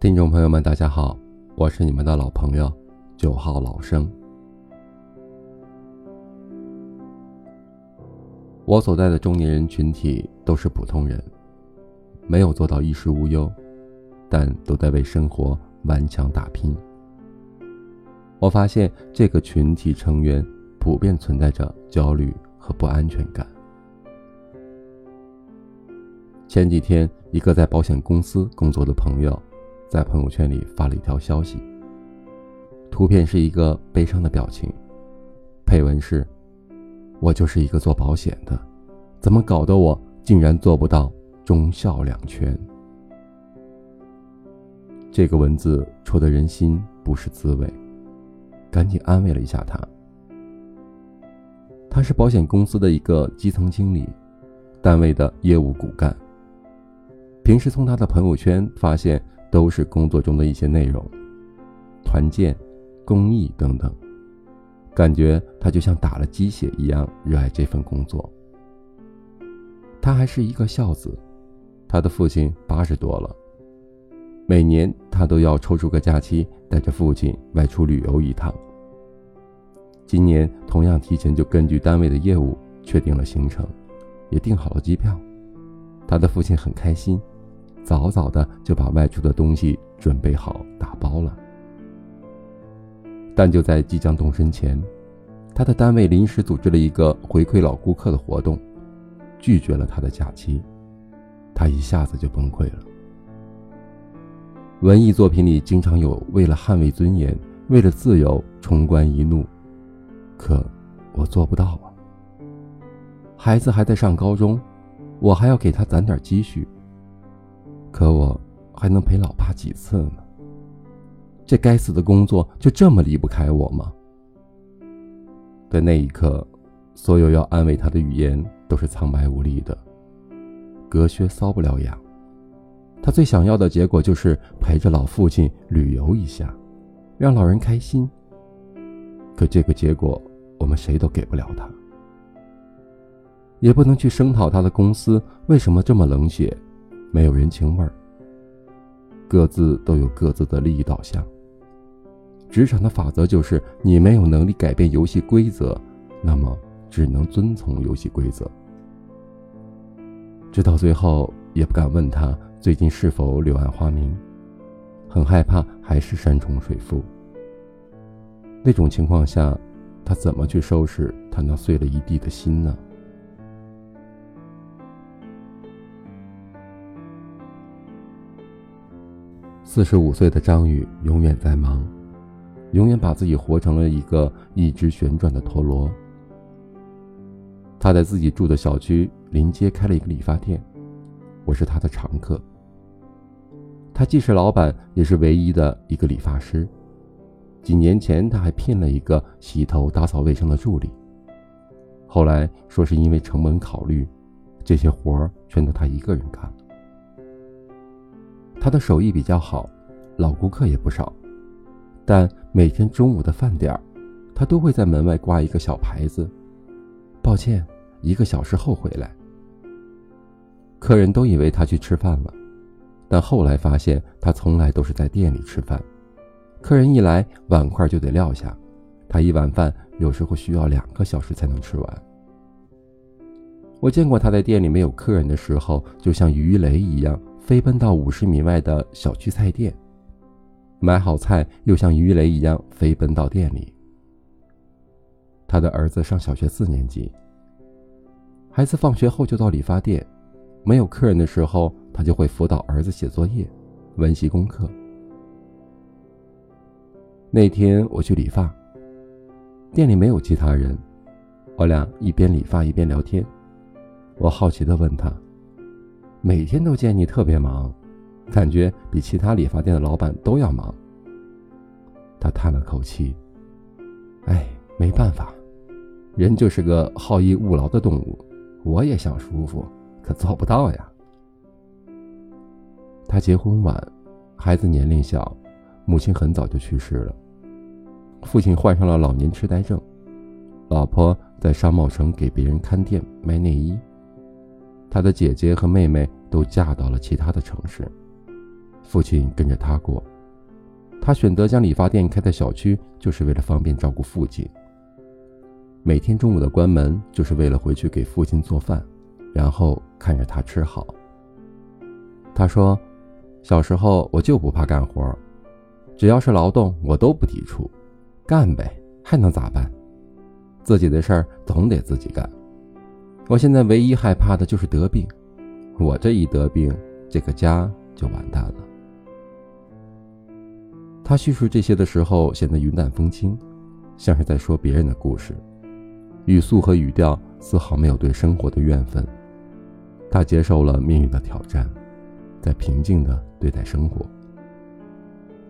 听众朋友们，大家好，我是你们的老朋友九号老生。我所在的中年人群体都是普通人，没有做到衣食无忧，但都在为生活顽强打拼。我发现这个群体成员普遍存在着焦虑和不安全感。前几天，一个在保险公司工作的朋友。在朋友圈里发了一条消息，图片是一个悲伤的表情，配文是：“我就是一个做保险的，怎么搞得我竟然做不到忠孝两全？”这个文字戳得人心不是滋味，赶紧安慰了一下他。他是保险公司的一个基层经理，单位的业务骨干。平时从他的朋友圈发现。都是工作中的一些内容，团建、公益等等，感觉他就像打了鸡血一样热爱这份工作。他还是一个孝子，他的父亲八十多了，每年他都要抽出个假期带着父亲外出旅游一趟。今年同样提前就根据单位的业务确定了行程，也订好了机票，他的父亲很开心。早早的就把外出的东西准备好打包了，但就在即将动身前，他的单位临时组织了一个回馈老顾客的活动，拒绝了他的假期，他一下子就崩溃了。文艺作品里经常有为了捍卫尊严，为了自由冲冠一怒，可我做不到啊。孩子还在上高中，我还要给他攒点积蓄。可我还能陪老爸几次呢？这该死的工作就这么离不开我吗？在那一刻，所有要安慰他的语言都是苍白无力的，隔靴搔不了痒。他最想要的结果就是陪着老父亲旅游一下，让老人开心。可这个结果，我们谁都给不了他，也不能去声讨他的公司为什么这么冷血。没有人情味儿，各自都有各自的利益导向。职场的法则就是：你没有能力改变游戏规则，那么只能遵从游戏规则。直到最后，也不敢问他最近是否柳暗花明，很害怕还是山重水复。那种情况下，他怎么去收拾他那碎了一地的心呢？四十五岁的张宇永远在忙，永远把自己活成了一个一直旋转的陀螺。他在自己住的小区临街开了一个理发店，我是他的常客。他既是老板，也是唯一的一个理发师。几年前他还聘了一个洗头、打扫卫生的助理，后来说是因为成本考虑，这些活儿全都他一个人干。他的手艺比较好，老顾客也不少，但每天中午的饭点儿，他都会在门外挂一个小牌子：“抱歉，一个小时后回来。”客人都以为他去吃饭了，但后来发现他从来都是在店里吃饭。客人一来，碗筷就得撂下，他一碗饭有时候需要两个小时才能吃完。我见过他在店里没有客人的时候，就像鱼雷一样。飞奔到五十米外的小区菜店，买好菜，又像鱼雷一样飞奔到店里。他的儿子上小学四年级，孩子放学后就到理发店，没有客人的时候，他就会辅导儿子写作业、温习功课。那天我去理发，店里没有其他人，我俩一边理发一边聊天。我好奇的问他。每天都见你特别忙，感觉比其他理发店的老板都要忙。他叹了口气：“哎，没办法，人就是个好逸恶劳的动物。我也想舒服，可做不到呀。”他结婚晚，孩子年龄小，母亲很早就去世了，父亲患上了老年痴呆症，老婆在商贸城给别人看店卖内衣。他的姐姐和妹妹都嫁到了其他的城市，父亲跟着他过。他选择将理发店开在小区，就是为了方便照顾父亲。每天中午的关门，就是为了回去给父亲做饭，然后看着他吃好。他说：“小时候我就不怕干活，只要是劳动，我都不抵触，干呗，还能咋办？自己的事儿总得自己干。我现在唯一害怕的就是得病，我这一得病，这个家就完蛋了。”他叙述这些的时候，显得云淡风轻，像是在说别人的故事。语速和语调丝毫没有对生活的怨愤，他接受了命运的挑战，在平静的对待生活。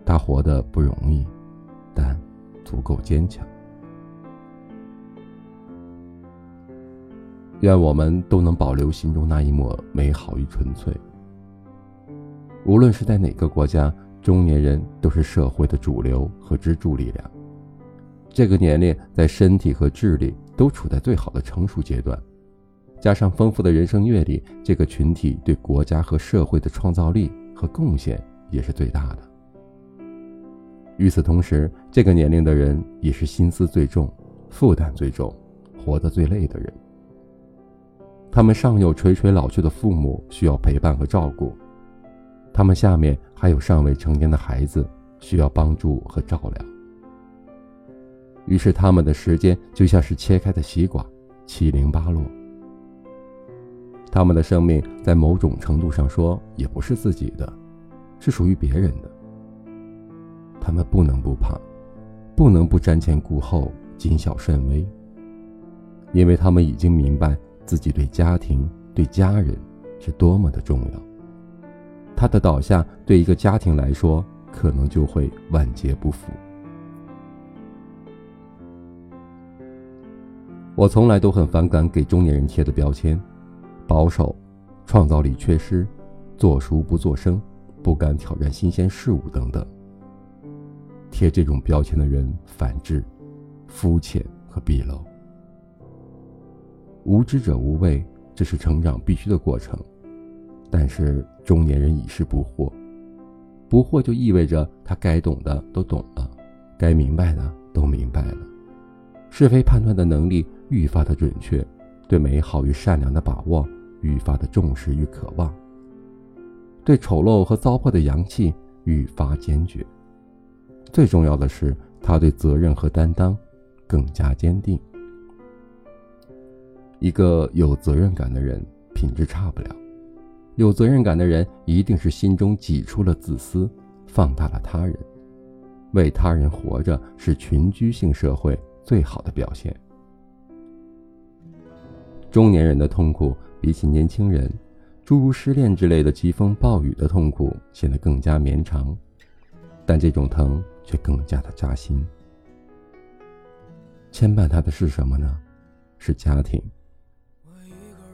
他活得不容易，但足够坚强。愿我们都能保留心中那一抹美好与纯粹。无论是在哪个国家，中年人都是社会的主流和支柱力量。这个年龄在身体和智力。都处在最好的成熟阶段，加上丰富的人生阅历，这个群体对国家和社会的创造力和贡献也是最大的。与此同时，这个年龄的人也是心思最重、负担最重、活得最累的人。他们上有垂垂老去的父母需要陪伴和照顾，他们下面还有尚未成年的孩子需要帮助和照料。于是，他们的时间就像是切开的西瓜，七零八落。他们的生命在某种程度上说，也不是自己的，是属于别人的。他们不能不怕，不能不瞻前顾后、谨小慎微，因为他们已经明白自己对家庭、对家人是多么的重要。他的倒下，对一个家庭来说，可能就会万劫不复。我从来都很反感给中年人贴的标签：保守、创造力缺失、做熟不做生、不敢挑战新鲜事物等等。贴这种标签的人反智、肤浅和鄙陋。无知者无畏，这是成长必须的过程。但是中年人已是不惑，不惑就意味着他该懂的都懂了，该明白的都明白了，是非判断的能力。愈发的准确，对美好与善良的把握愈发的重视与渴望，对丑陋和糟粕的阳气愈发坚决。最重要的是，他对责任和担当更加坚定。一个有责任感的人，品质差不了。有责任感的人，一定是心中挤出了自私，放大了他人。为他人活着，是群居性社会最好的表现。中年人的痛苦比起年轻人，诸如失恋之类的疾风暴雨的痛苦显得更加绵长，但这种疼却更加的扎心。牵绊他的是什么呢？是家庭。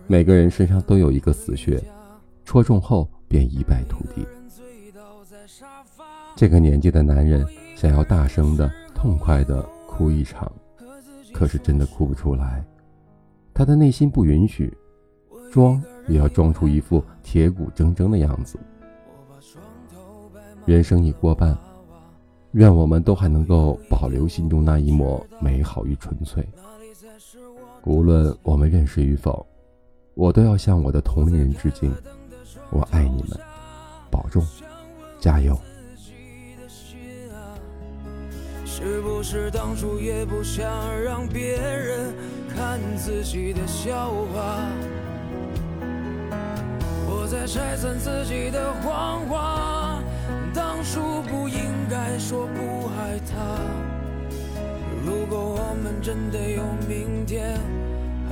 每个人身上都有一个死穴，戳中后便一败涂地。这个年纪的男人想要大声的、痛快的哭一场，可是真的哭不出来。他的内心不允许，装也要装出一副铁骨铮铮的样子。人生已过半，愿我们都还能够保留心中那一抹美好与纯粹。无论我们认识与否，我都要向我的同龄人致敬。我爱你们，保重，加油。是不是当初也不想让别人看自己的笑话？我在拆散自己的谎话，当初不应该说不爱他。如果我们真的有明天，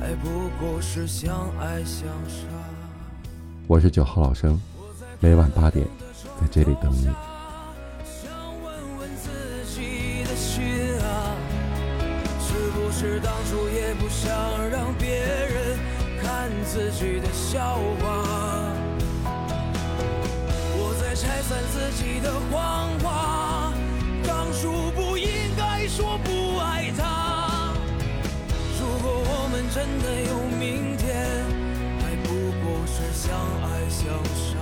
还不过是相爱相杀。我是九号老生，每晚八点在这里等你。想问问自己的心啊是当初也不想让别人看自己的笑话，我在拆散自己的谎的有明天，还不过是相爱相。